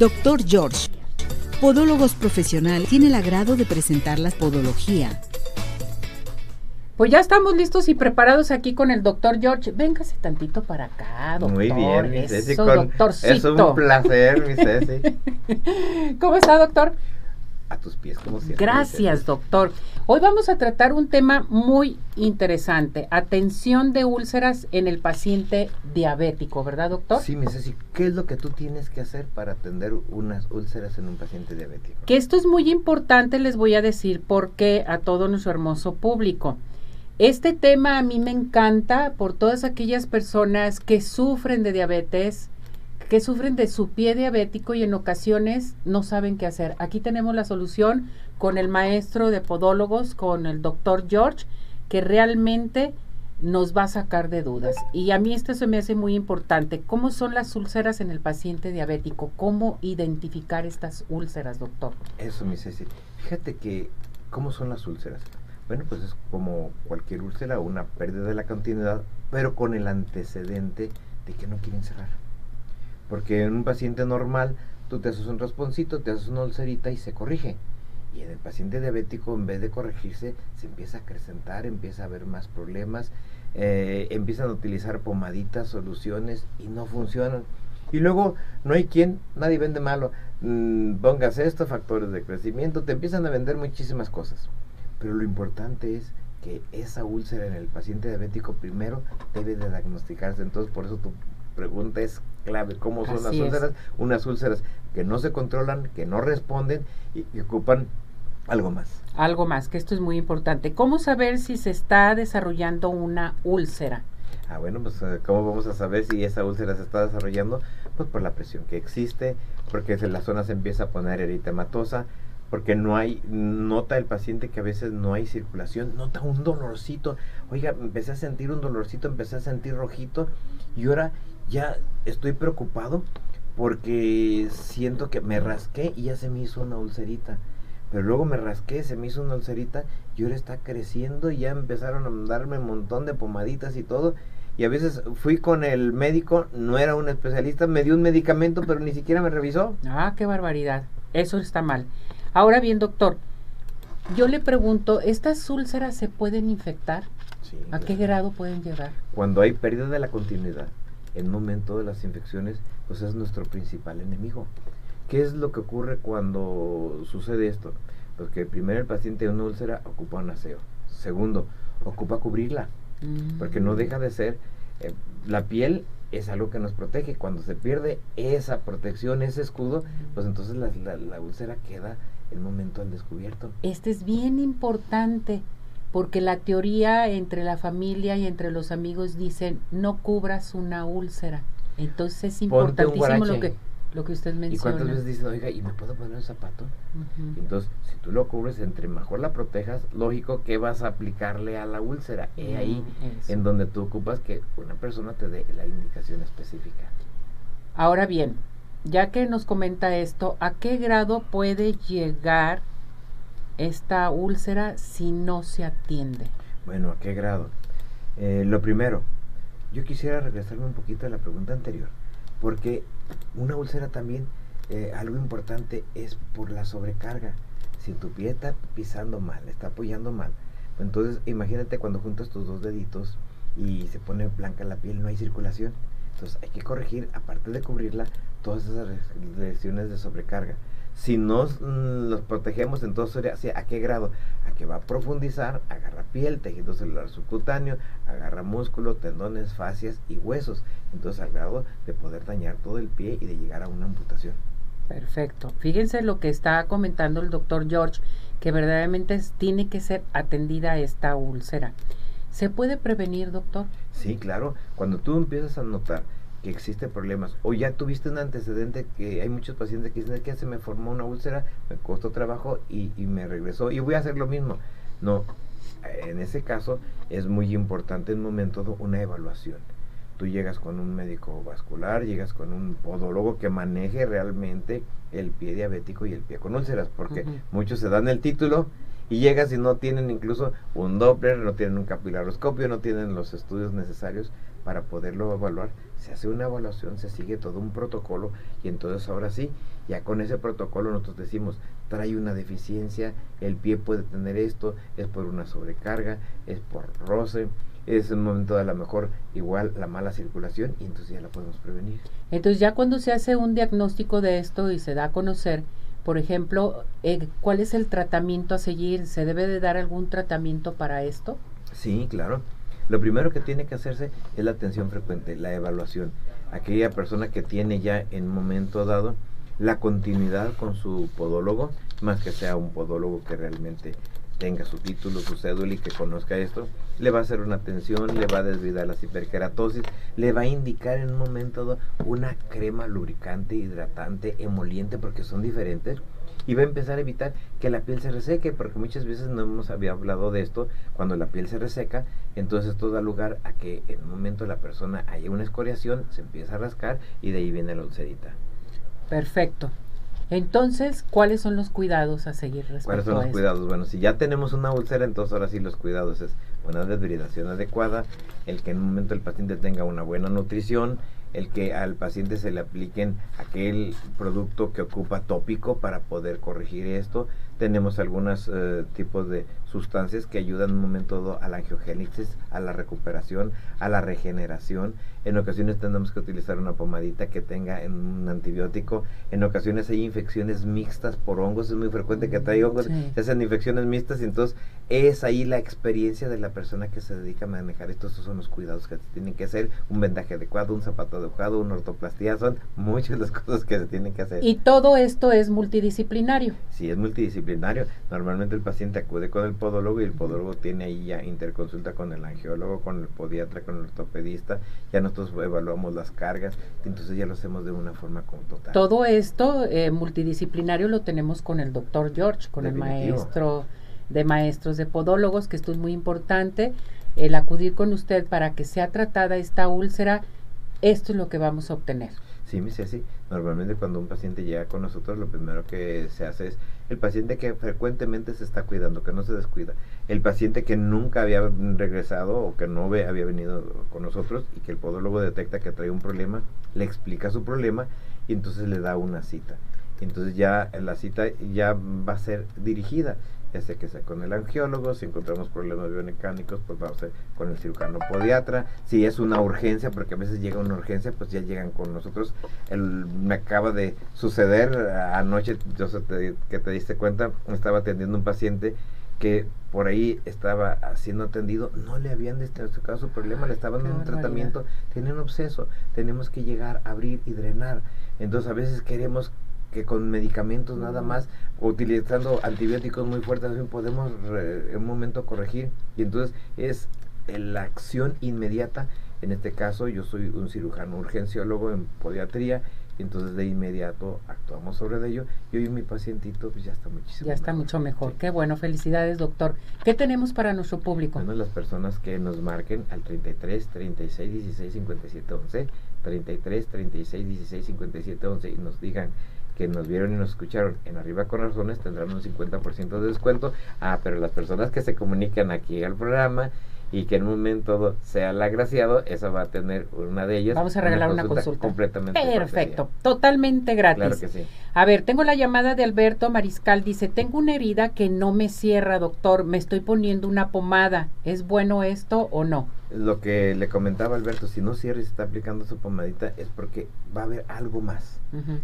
Doctor George, Podólogos Profesional, tiene el agrado de presentar la podología. Pues ya estamos listos y preparados aquí con el doctor George. Véngase tantito para acá, doctor. Muy bien, mi Ceci. Eso, con- doctorcito. Es un placer, mi Ceci. ¿Cómo está, doctor? A tus pies, como siempre. Gracias, doctor. Hoy vamos a tratar un tema muy interesante. Atención de úlceras en el paciente diabético, ¿verdad, doctor? Sí, mi Ceci, ¿qué es lo que tú tienes que hacer para atender unas úlceras en un paciente diabético? Que esto es muy importante, les voy a decir porque a todo nuestro hermoso público. Este tema a mí me encanta por todas aquellas personas que sufren de diabetes, que sufren de su pie diabético y en ocasiones no saben qué hacer. Aquí tenemos la solución con el maestro de podólogos, con el doctor George, que realmente nos va a sacar de dudas. Y a mí esto se me hace muy importante. ¿Cómo son las úlceras en el paciente diabético? ¿Cómo identificar estas úlceras, doctor? Eso, mi Ceci. Fíjate que, ¿cómo son las úlceras? Bueno, pues es como cualquier úlcera, una pérdida de la continuidad, pero con el antecedente de que no quieren cerrar. Porque en un paciente normal, tú te haces un rasponcito, te haces una ulcerita y se corrige. Y en el paciente diabético, en vez de corregirse, se empieza a acrecentar, empieza a haber más problemas, eh, empiezan a utilizar pomaditas, soluciones y no funcionan. Y luego no hay quien, nadie vende malo. Mm, pongas esto, factores de crecimiento, te empiezan a vender muchísimas cosas. Pero lo importante es que esa úlcera en el paciente diabético primero debe de diagnosticarse. Entonces, por eso tu pregunta es clave. ¿Cómo son las es. úlceras? Unas úlceras que no se controlan, que no responden y que ocupan algo más. Algo más, que esto es muy importante. ¿Cómo saber si se está desarrollando una úlcera? Ah, bueno, pues eh, ¿cómo vamos a saber si esa úlcera se está desarrollando? Pues por la presión que existe, porque se- la zona se empieza a poner eritematosa, porque no hay, nota el paciente que a veces no hay circulación, nota un dolorcito. Oiga, empecé a sentir un dolorcito, empecé a sentir rojito y ahora ya estoy preocupado porque siento que me rasqué y ya se me hizo una ulcerita. Pero luego me rasqué, se me hizo una ulcerita y ahora está creciendo y ya empezaron a darme un montón de pomaditas y todo. Y a veces fui con el médico, no era un especialista, me dio un medicamento, pero ni siquiera me revisó. Ah, qué barbaridad. Eso está mal. Ahora bien, doctor, yo le pregunto, ¿estas úlceras se pueden infectar? Sí, ¿A qué grado pueden llegar? Cuando hay pérdida de la continuidad, en momento de las infecciones, pues es nuestro principal enemigo. ¿Qué es lo que ocurre cuando sucede esto? Pues que primero el paciente de una úlcera ocupa un aseo. Segundo, ocupa cubrirla. porque no Mm. deja de ser eh, la piel es algo que nos protege cuando se pierde esa protección ese escudo pues entonces la, la- la úlcera queda el momento al descubierto Este es bien importante porque la teoría entre la familia y entre los amigos dicen no cubras una úlcera. Entonces es importantísimo lo que lo que usted y menciona. cuántas veces dicen oiga y me puedo poner un zapato entonces si tú lo cubres entre mejor la protejas lógico que vas a aplicarle a la úlcera y ahí Mm, eso. en donde tú ocupas que una persona te dé la indicación específica Ahora bien, ya que nos comenta esto, ¿a qué grado puede llegar esta úlcera si no se atiende? Bueno, ¿a qué grado? Eh, lo primero, yo quisiera regresarme un poquito a la pregunta anterior, porque una úlcera también, eh, algo importante es por la sobrecarga. Si tu pie está pisando mal, está apoyando mal, entonces imagínate cuando juntas tus dos deditos y se pone blanca la piel, no hay circulación. Entonces hay que corregir, aparte de cubrirla, todas esas lesiones de sobrecarga. Si nos mm, los protegemos, entonces sería así, ¿a qué grado? A que va a profundizar, agarra piel, tejido celular subcutáneo, agarra músculo, tendones, fascias y huesos. Entonces al grado de poder dañar todo el pie y de llegar a una amputación. Perfecto. Fíjense lo que está comentando el doctor George, que verdaderamente es- tiene que ser atendida esta úlcera. ¿Se puede prevenir, doctor? Sí, claro. Cuando tú empiezas a notar que existe problemas o ya tuviste un antecedente que hay muchos pacientes que dicen "Es que se me formó una úlcera, me costó trabajo y, y me regresó y voy a hacer lo mismo. No, en ese caso es muy importante en un momento una evaluación. Tú llegas con un médico vascular, llegas con un podólogo que maneje realmente el pie diabético y el pie con úlceras, porque muchos se dan el título y llegas y no tienen incluso un Doppler, no tienen un capilaroscopio, no tienen los estudios necesarios para poderlo evaluar, se hace una evaluación, se sigue todo un protocolo y entonces ahora sí, ya con ese protocolo nosotros decimos, trae una deficiencia, el pie puede tener esto, es por una sobrecarga, es por roce, es un momento de a lo mejor igual la mala circulación y entonces ya la podemos prevenir. Entonces ya cuando se hace un diagnóstico de esto y se da a conocer, por ejemplo, eh, ¿cuál es el tratamiento a seguir? ¿Se debe de dar algún tratamiento para esto? Sí, claro. Lo primero que tiene que hacerse es la atención frecuente, la evaluación. Aquella persona que tiene ya en un momento dado la continuidad con su podólogo, más que sea un podólogo que realmente tenga su título, su cédula y que conozca esto, le va a hacer una atención, le va a desvidar la hiperkeratosis, le va a indicar en un momento dado una crema lubricante, hidratante, emoliente, porque son diferentes, y va a empezar a evitar que la piel se reseque, porque muchas veces no hemos había hablado de esto, cuando la piel se reseca, entonces esto da lugar a que en un momento la persona haya una escoriación, se empieza a rascar y de ahí viene la ulcerita. Perfecto. Entonces, ¿cuáles son los cuidados a seguir respecto ¿Cuáles son los cuidados? Bueno, si ya tenemos una úlcera, entonces ahora sí los cuidados es una desbridación adecuada, el que en un momento el paciente tenga una buena nutrición, el que al paciente se le apliquen aquel producto que ocupa tópico para poder corregir esto. Tenemos algunos eh, tipos de sustancias que ayudan en un momento dado a la angiogénesis, a la recuperación, a la regeneración. En ocasiones tenemos que utilizar una pomadita que tenga un antibiótico. En ocasiones hay infecciones mixtas por hongos. Es muy frecuente que traiga hongos, se hacen infecciones mixtas. Y entonces es ahí la experiencia de la persona que se dedica a manejar esto. Estos son los cuidados que se tienen que hacer. Un vendaje adecuado, un zapato adecuado, una ortoplastía. Son muchas las cosas que se tienen que hacer. Y todo esto es multidisciplinario. Sí, es multidisciplinario. Normalmente el paciente acude con el podólogo y el podólogo tiene ahí ya interconsulta con el angiólogo, con el podiatra, con el ortopedista, ya nosotros evaluamos las cargas, entonces ya lo hacemos de una forma como total. Todo esto eh, multidisciplinario lo tenemos con el doctor George, con el maestro de maestros de podólogos, que esto es muy importante, el acudir con usted para que sea tratada esta úlcera, esto es lo que vamos a obtener. Sí, me sí. Normalmente cuando un paciente llega con nosotros, lo primero que se hace es el paciente que frecuentemente se está cuidando, que no se descuida. El paciente que nunca había regresado o que no había venido con nosotros y que el podólogo detecta que trae un problema, le explica su problema y entonces le da una cita. Entonces ya la cita ya va a ser dirigida sea que sea con el angiólogo, si encontramos problemas biomecánicos, pues vamos a ir con el cirujano podiatra, si es una urgencia, porque a veces llega una urgencia, pues ya llegan con nosotros. El, me acaba de suceder anoche, yo sé que te diste cuenta, estaba atendiendo un paciente que por ahí estaba siendo atendido, no le habían diagnosticado su problema, le estaban dando un tratamiento, tenía un obseso, tenemos que llegar, abrir y drenar. Entonces a veces queremos que con medicamentos nada más, utilizando antibióticos muy fuertes, podemos en un momento corregir. Y entonces es la acción inmediata. En este caso, yo soy un cirujano urgenciólogo en podiatría entonces de inmediato actuamos sobre ello y hoy mi pacientito pues ya está muchísimo Ya está mucho mejor. Qué bueno, felicidades doctor. ¿Qué tenemos para nuestro público? Bueno, las personas que nos marquen al 33 36 16 57 11, 33 36 16 57 11 y nos digan que nos vieron y nos escucharon en Arriba con Razones tendrán un 50% de descuento. Ah, pero las personas que se comunican aquí al programa y que en un momento sea el agraciado, esa va a tener una de ellas. Vamos a regalar una consulta. Completamente. Perfecto, totalmente gratis. Claro que sí. A ver, tengo la llamada de Alberto Mariscal. Dice, tengo una herida que no me cierra, doctor. Me estoy poniendo una pomada. ¿Es bueno esto o no? Lo que le comentaba Alberto, si no cierra y está aplicando su pomadita es porque va a haber algo más.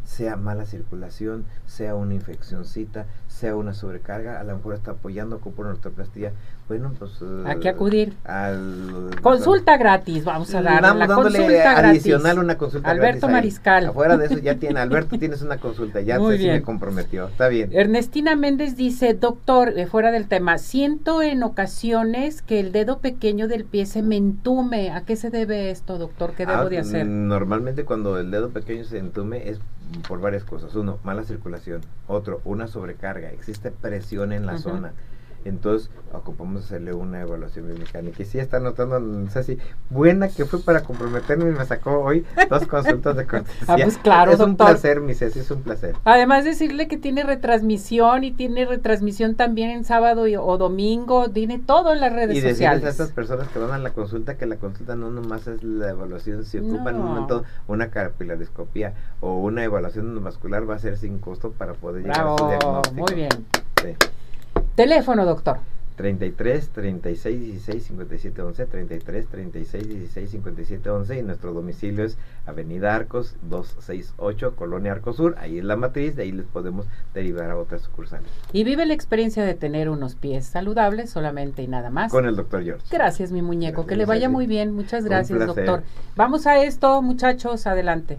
Sea mala circulación, sea una infeccióncita, sea una sobrecarga, a lo mejor está apoyando con una ortoplastía. Bueno, pues... ¿A qué acudir? Al, consulta gratis, vamos a dar. Vamos la consulta adicional una consulta Alberto Mariscal. Afuera de eso ya tiene, Alberto tienes una consulta, ya Muy me comprometió, está bien. Ernestina Méndez dice, doctor, eh, fuera del tema, siento en ocasiones que el dedo pequeño del pie se me entume. ¿A qué se debe esto, doctor? ¿Qué debo de ah, hacer? Normalmente cuando el dedo pequeño se entume es por varias cosas. Uno, mala circulación. Otro, una sobrecarga. Existe presión en la zona. Entonces ocupamos hacerle una evaluación biomecánica. Y sí está notando, no sé si buena que fue para comprometerme y me sacó hoy dos consultas de cortesía. Ah, pues claro, es un placer, mi Ceci, es un placer. Además decirle que tiene retransmisión y tiene retransmisión también en sábado y- o domingo, tiene todo en las redes Y decirles sociales. a estas personas que van a la consulta que la consulta no nomás es la evaluación, si ocupan en un No. momento una capilariscopía o una evaluación endovascular va a ser sin costo para poder llegar a su diagnóstico. muy bien. Teléfono, doctor. 33 36 16 57 11 33 36 16 57 11 y nuestro domicilio es Avenida Arcos 268 Colonia Arcos Sur ahí es la matriz de ahí les podemos derivar a otras sucursales Y vive la experiencia de tener unos pies saludables solamente y nada más. con el doctor George Gracias, mi muñeco. Gracias, que le vaya muy bien. Muchas gracias, doctor. Vamos a esto, muchachos. Adelante.